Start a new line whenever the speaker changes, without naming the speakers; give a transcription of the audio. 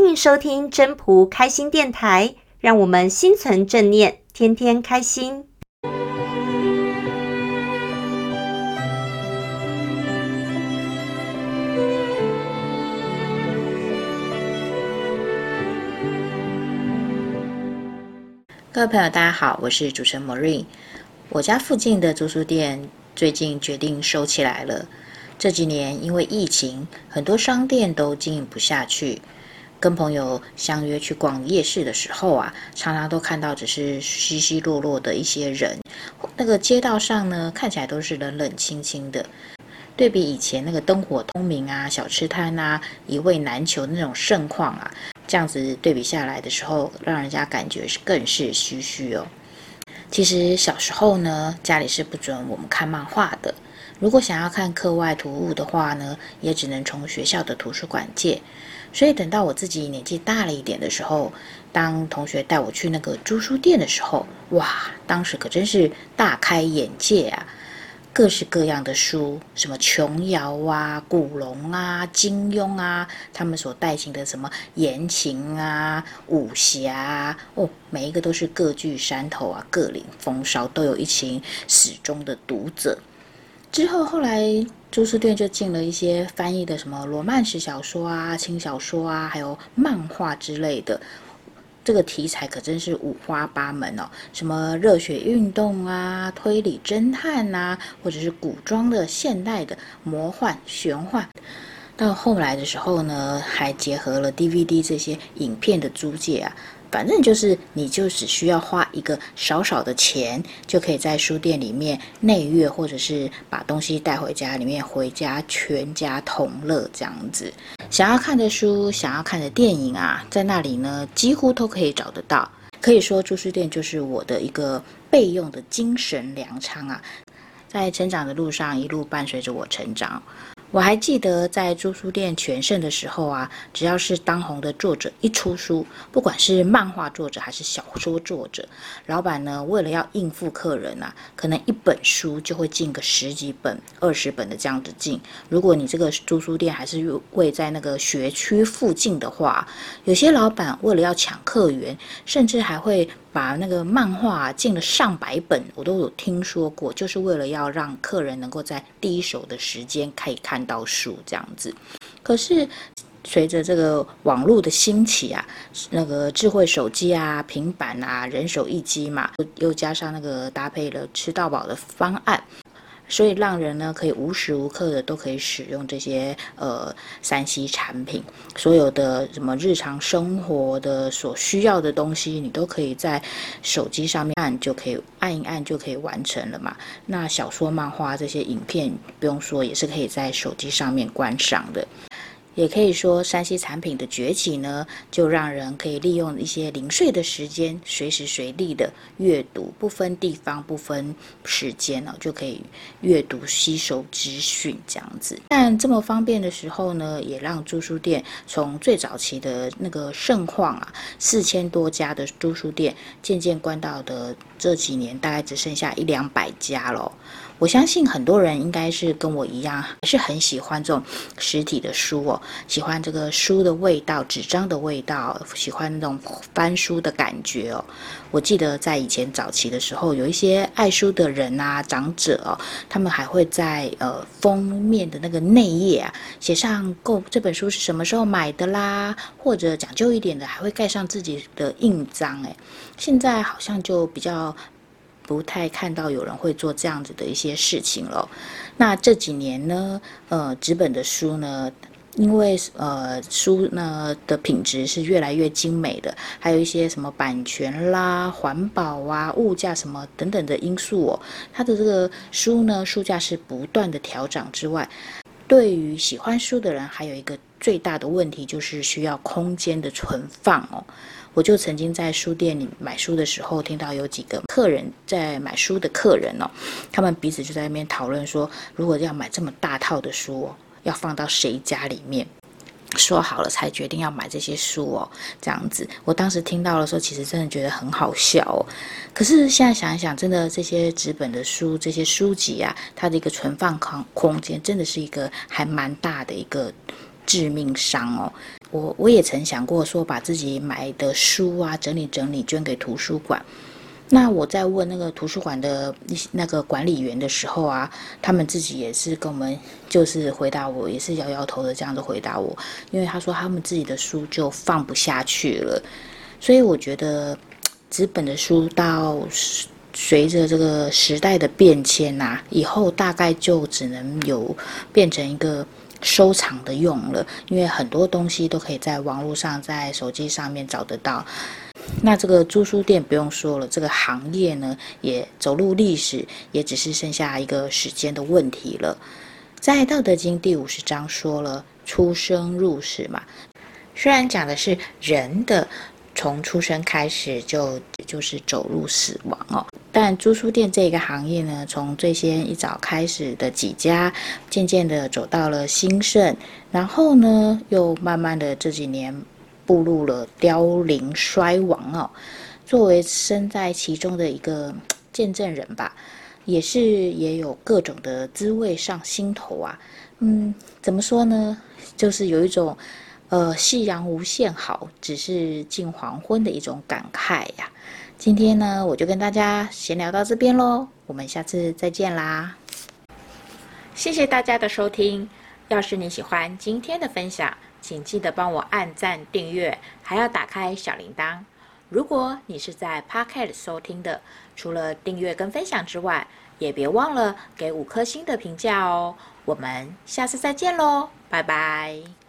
欢迎收听真朴开心电台，让我们心存正念，天天开心。
各位朋友，大家好，我是主持人 Maureen。我家附近的租书店最近决定收起来了。这几年因为疫情，很多商店都经营不下去。跟朋友相约去逛夜市的时候啊，常常都看到只是稀稀落落的一些人。那个街道上呢，看起来都是冷冷清清的。对比以前那个灯火通明啊，小吃摊啊，一味难求那种盛况啊。这样子对比下来的时候，让人家感觉是更是唏嘘哦。其实小时候呢，家里是不准我们看漫画的。如果想要看课外读物的话呢，也只能从学校的图书馆借。所以等到我自己年纪大了一点的时候，当同学带我去那个租书店的时候，哇，当时可真是大开眼界啊！各式各样的书，什么琼瑶啊、古龙啊、金庸啊，他们所带进的什么言情啊、武侠啊，哦，每一个都是各具山头啊，各领风骚，都有一群始终的读者。之后后来朱书店就进了一些翻译的什么罗曼史小说啊、轻小说啊，还有漫画之类的。这个题材可真是五花八门哦，什么热血运动啊、推理侦探啊，或者是古装的、现代的、魔幻、玄幻。到后来的时候呢，还结合了 DVD 这些影片的租借啊。反正就是，你就只需要花一个少少的钱，就可以在书店里面内阅，或者是把东西带回家里面，回家全家同乐这样子。想要看的书，想要看的电影啊，在那里呢，几乎都可以找得到。可以说，租书店就是我的一个备用的精神粮仓啊，在成长的路上一路伴随着我成长。我还记得在租书店全盛的时候啊，只要是当红的作者一出书，不管是漫画作者还是小说作者，老板呢，为了要应付客人啊，可能一本书就会进个十几本、二十本的这样子进。如果你这个租书店还是位在那个学区附近的话，有些老板为了要抢客源，甚至还会。把那个漫画进了上百本，我都有听说过，就是为了要让客人能够在第一手的时间可以看到书这样子。可是随着这个网络的兴起啊，那个智慧手机啊、平板啊，人手一机嘛，又加上那个搭配了吃到饱的方案。所以让人呢可以无时无刻的都可以使用这些呃三 C 产品，所有的什么日常生活的所需要的东西，你都可以在手机上面按就可以按一按就可以完成了嘛。那小说、漫画这些影片不用说，也是可以在手机上面观赏的。也可以说山西产品的崛起呢，就让人可以利用一些零碎的时间，随时随地的阅读，不分地方、不分时间哦，就可以阅读、吸收资讯这样子。但这么方便的时候呢，也让租书店从最早期的那个盛况啊，四千多家的租书店，渐渐关到的这几年，大概只剩下一两百家了。我相信很多人应该是跟我一样，还是很喜欢这种实体的书哦，喜欢这个书的味道、纸张的味道，喜欢那种翻书的感觉哦。我记得在以前早期的时候，有一些爱书的人啊、长者哦，他们还会在呃封面的那个内页啊，写上购这本书是什么时候买的啦，或者讲究一点的，还会盖上自己的印章。哎，现在好像就比较。不太看到有人会做这样子的一些事情了。那这几年呢，呃，纸本的书呢，因为呃书呢的品质是越来越精美的，还有一些什么版权啦、环保啊、物价什么等等的因素哦，它的这个书呢书价是不断的调涨之外，对于喜欢书的人，还有一个最大的问题就是需要空间的存放哦。我就曾经在书店里买书的时候，听到有几个客人在买书的客人哦，他们彼此就在那边讨论说，如果要买这么大套的书哦，要放到谁家里面？说好了才决定要买这些书哦，这样子。我当时听到的时候，其实真的觉得很好笑哦。可是现在想一想，真的这些纸本的书，这些书籍啊，它的一个存放空空间，真的是一个还蛮大的一个。致命伤哦。我我也曾想过说，把自己买的书啊整理整理，捐给图书馆。那我在问那个图书馆的那个管理员的时候啊，他们自己也是跟我们就是回答我，也是摇摇头的这样子回答我，因为他说他们自己的书就放不下去了。所以我觉得纸本的书到随着这个时代的变迁呐、以后大概就只能有变成一个收藏的用了，因为很多东西都可以在网络上、在手机上面找得到。那这个租书店不用说了，这个行业呢也走入历史，也只是剩下一个时间的问题了。在《道德经》第五十章说了“出生入死”嘛，虽然讲的是人的从出生开始就就是走入死亡哦，但租书店这个行业呢，从最先一早开始的几家，渐渐的走到了兴盛，然后呢又慢慢的这几年。步入了凋零衰亡哦，作为身在其中的一个见证人吧，也是也有各种的滋味上心头啊。嗯，怎么说呢？就是有一种呃，夕阳无限好，只是近黄昏的一种感慨呀。今天呢，我就跟大家闲聊到这边喽，我们下次再见啦。谢谢大家的收听。要是你喜欢今天的分享，请记得帮我按赞、订阅，还要打开小铃铛。如果你是在 Pocket 收听的，除了订阅跟分享之外，也别忘了给五颗星的评价哦。我们下次再见喽，拜拜。